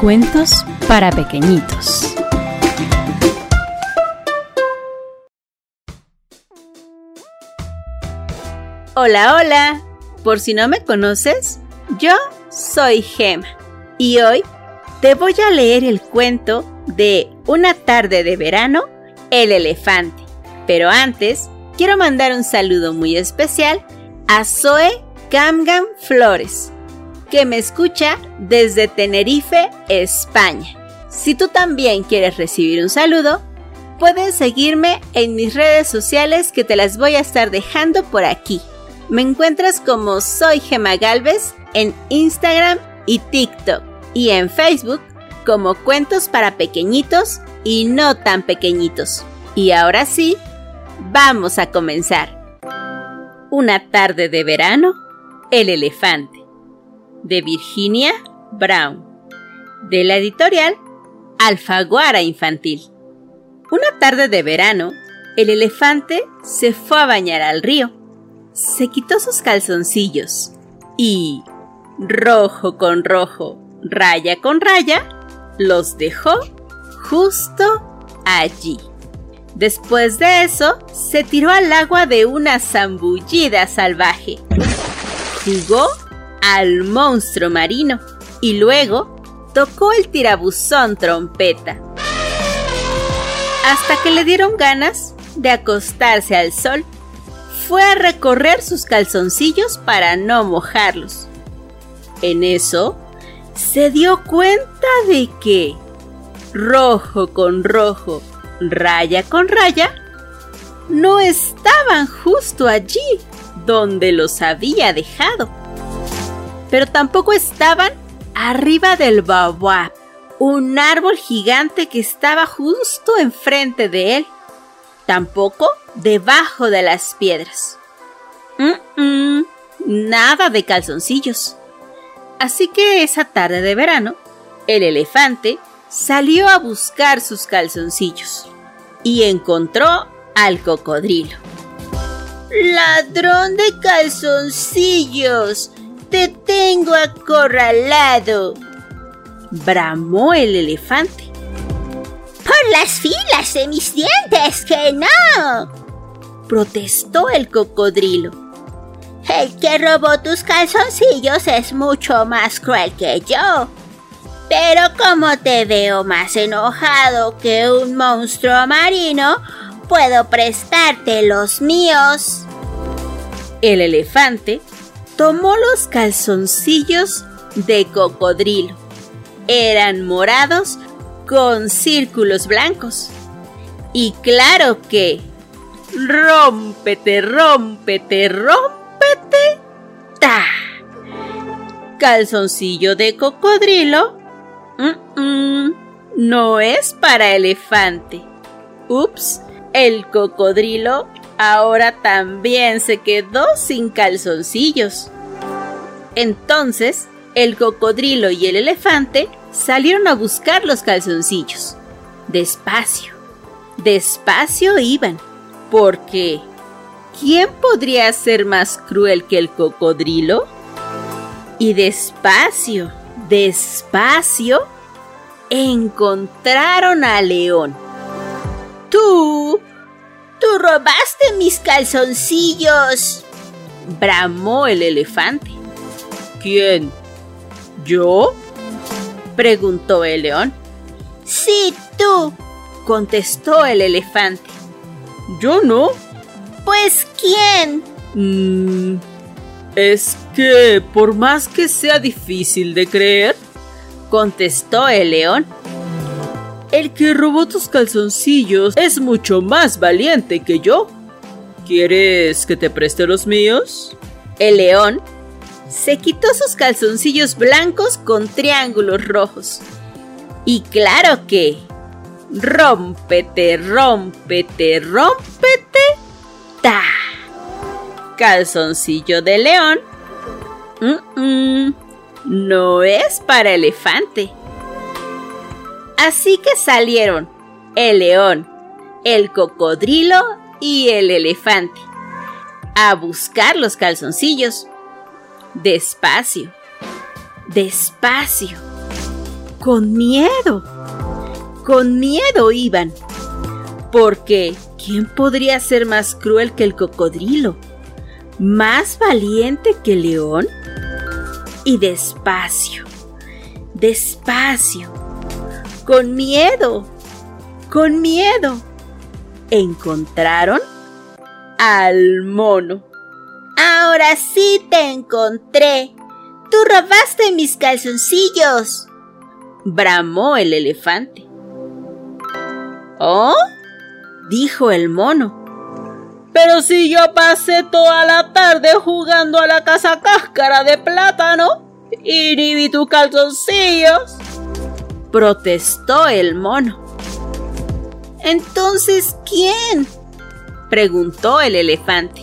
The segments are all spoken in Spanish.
Cuentos para pequeñitos. Hola, hola. Por si no me conoces, yo soy Gema y hoy te voy a leer el cuento de Una tarde de verano, El elefante. Pero antes, quiero mandar un saludo muy especial a Zoe Camgam Flores, que me escucha desde Tenerife, España. Si tú también quieres recibir un saludo, puedes seguirme en mis redes sociales que te las voy a estar dejando por aquí. Me encuentras como Soy Gema Galvez en Instagram y TikTok y en Facebook como Cuentos para Pequeñitos y No tan Pequeñitos. Y ahora sí, vamos a comenzar. Una tarde de verano, El elefante de Virginia Brown, de la editorial Alfaguara Infantil. Una tarde de verano, el elefante se fue a bañar al río. Se quitó sus calzoncillos y, rojo con rojo, raya con raya, los dejó justo allí. Después de eso, se tiró al agua de una zambullida salvaje. Jugó al monstruo marino y luego tocó el tirabuzón trompeta. Hasta que le dieron ganas de acostarse al sol, fue a recorrer sus calzoncillos para no mojarlos. En eso, se dio cuenta de que rojo con rojo, raya con raya, no estaban justo allí donde los había dejado pero tampoco estaban arriba del baobab, un árbol gigante que estaba justo enfrente de él, tampoco debajo de las piedras. nada de calzoncillos. Así que esa tarde de verano, el elefante salió a buscar sus calzoncillos y encontró al cocodrilo. ¡Ladrón de calzoncillos! Te tengo acorralado. Bramó el elefante. Por las filas de mis dientes, que no. Protestó el cocodrilo. El que robó tus calzoncillos es mucho más cruel que yo. Pero como te veo más enojado que un monstruo marino, puedo prestarte los míos. El elefante tomó los calzoncillos de cocodrilo. Eran morados con círculos blancos. Y claro que... Rómpete, rómpete, rómpete. ¡Ta! Calzoncillo de cocodrilo. no es para elefante. Ups, el cocodrilo ahora también se quedó sin calzoncillos. Entonces, el cocodrilo y el elefante salieron a buscar los calzoncillos. Despacio, despacio iban, porque ¿quién podría ser más cruel que el cocodrilo? Y despacio, despacio, encontraron al león. Tú ¡Tú robaste mis calzoncillos! bramó el elefante. ¿Quién? ¿Yo? preguntó el león. Sí, tú, contestó el elefante. ¿Yo no? Pues ¿quién? Mm, es que, por más que sea difícil de creer, contestó el león, el que robó tus calzoncillos es mucho más valiente que yo. ¿Quieres que te preste los míos? El león se quitó sus calzoncillos blancos con triángulos rojos. Y claro que... Rómpete, rómpete, rómpete. ¡Ta! Calzoncillo de león. no es para elefante. Así que salieron el león, el cocodrilo y el elefante a buscar los calzoncillos. Despacio, despacio, con miedo. Con miedo iban. Porque, ¿quién podría ser más cruel que el cocodrilo? ¿Más valiente que el león? Y despacio, despacio, con miedo, con miedo, encontraron al mono. Ahora sí te encontré. Tú robaste mis calzoncillos. Bramó el elefante. ¿Oh? dijo el mono. Pero si yo pasé toda la tarde jugando a la casa cáscara de plátano y ni vi tus calzoncillos, protestó el mono. Entonces, ¿quién? preguntó el elefante.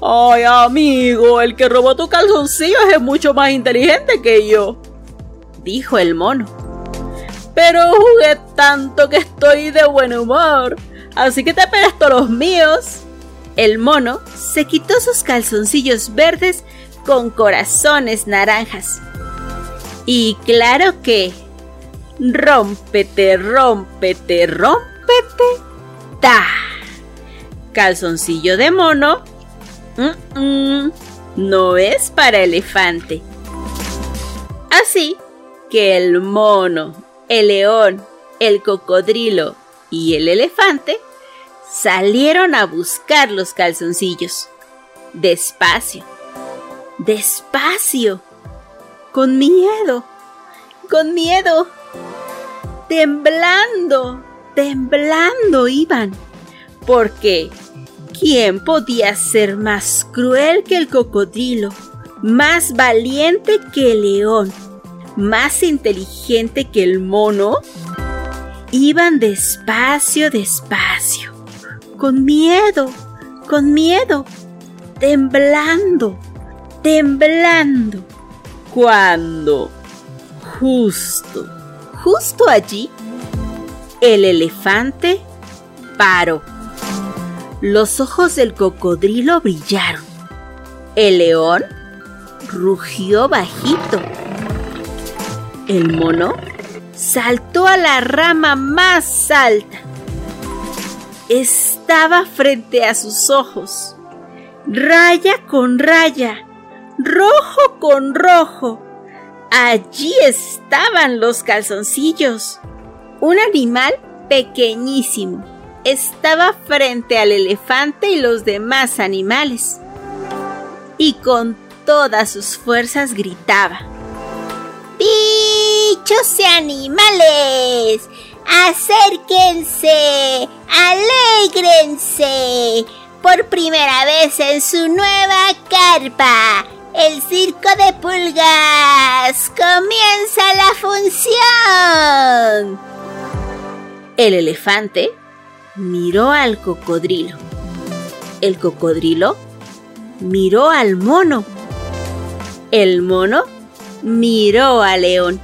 Ay, amigo, el que robó tus calzoncillos es mucho más inteligente que yo, dijo el mono. Pero jugué tanto que estoy de buen humor, así que te presto los míos. El mono se quitó sus calzoncillos verdes con corazones naranjas. Y claro que... Rómpete, rómpete, rómpete. ¡Ta! Calzoncillo de mono. no es para elefante. Así que el mono el león, el cocodrilo y el elefante salieron a buscar los calzoncillos. Despacio, despacio, con miedo, con miedo, temblando, temblando iban. Porque, ¿quién podía ser más cruel que el cocodrilo, más valiente que el león? más inteligente que el mono, iban despacio, despacio, con miedo, con miedo, temblando, temblando, cuando justo, justo allí, el elefante paró. Los ojos del cocodrilo brillaron. El león rugió bajito el mono saltó a la rama más alta. Estaba frente a sus ojos, raya con raya, rojo con rojo. Allí estaban los calzoncillos. Un animal pequeñísimo estaba frente al elefante y los demás animales. Y con todas sus fuerzas gritaba bichos y animales, acérquense, alégrense. Por primera vez en su nueva carpa, el circo de pulgas comienza la función. El elefante miró al cocodrilo. El cocodrilo miró al mono. El mono miró a León.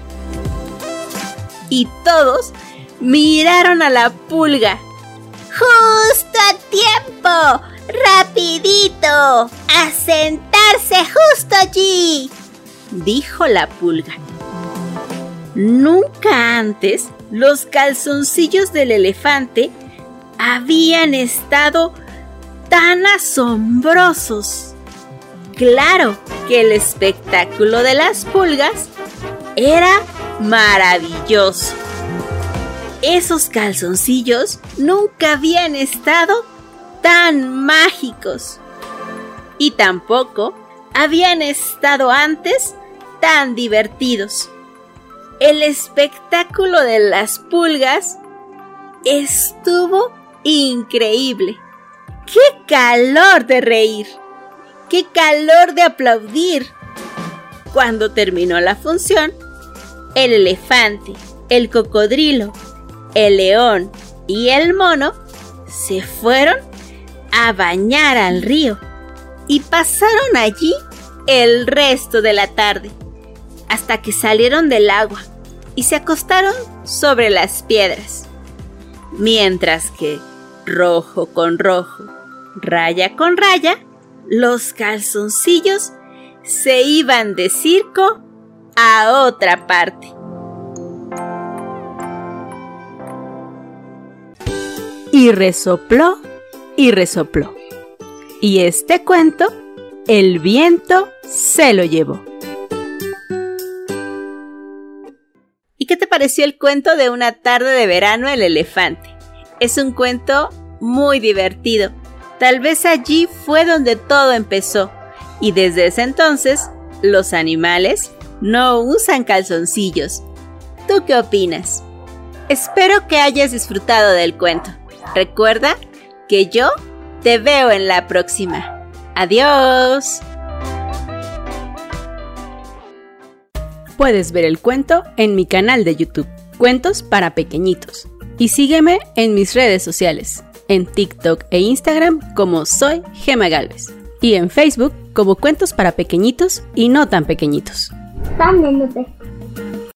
Y todos miraron a la pulga. ¡Justo a tiempo! ¡Rapidito! ¡A justo allí! dijo la pulga. Nunca antes los calzoncillos del elefante habían estado tan asombrosos. Claro que el espectáculo de las pulgas era maravilloso. Esos calzoncillos nunca habían estado tan mágicos. Y tampoco habían estado antes tan divertidos. El espectáculo de las pulgas estuvo increíble. ¡Qué calor de reír! ¡Qué calor de aplaudir! Cuando terminó la función, el elefante, el cocodrilo, el león y el mono se fueron a bañar al río y pasaron allí el resto de la tarde, hasta que salieron del agua y se acostaron sobre las piedras. Mientras que, rojo con rojo, raya con raya, los calzoncillos se iban de circo a otra parte. Y resopló y resopló. Y este cuento, el viento se lo llevó. ¿Y qué te pareció el cuento de una tarde de verano el elefante? Es un cuento muy divertido. Tal vez allí fue donde todo empezó. Y desde ese entonces, los animales no usan calzoncillos. ¿Tú qué opinas? Espero que hayas disfrutado del cuento. Recuerda que yo te veo en la próxima. Adiós. Puedes ver el cuento en mi canal de YouTube, Cuentos para Pequeñitos. Y sígueme en mis redes sociales, en TikTok e Instagram como soy Gema Galvez. Y en Facebook como Cuentos para Pequeñitos y no tan pequeñitos.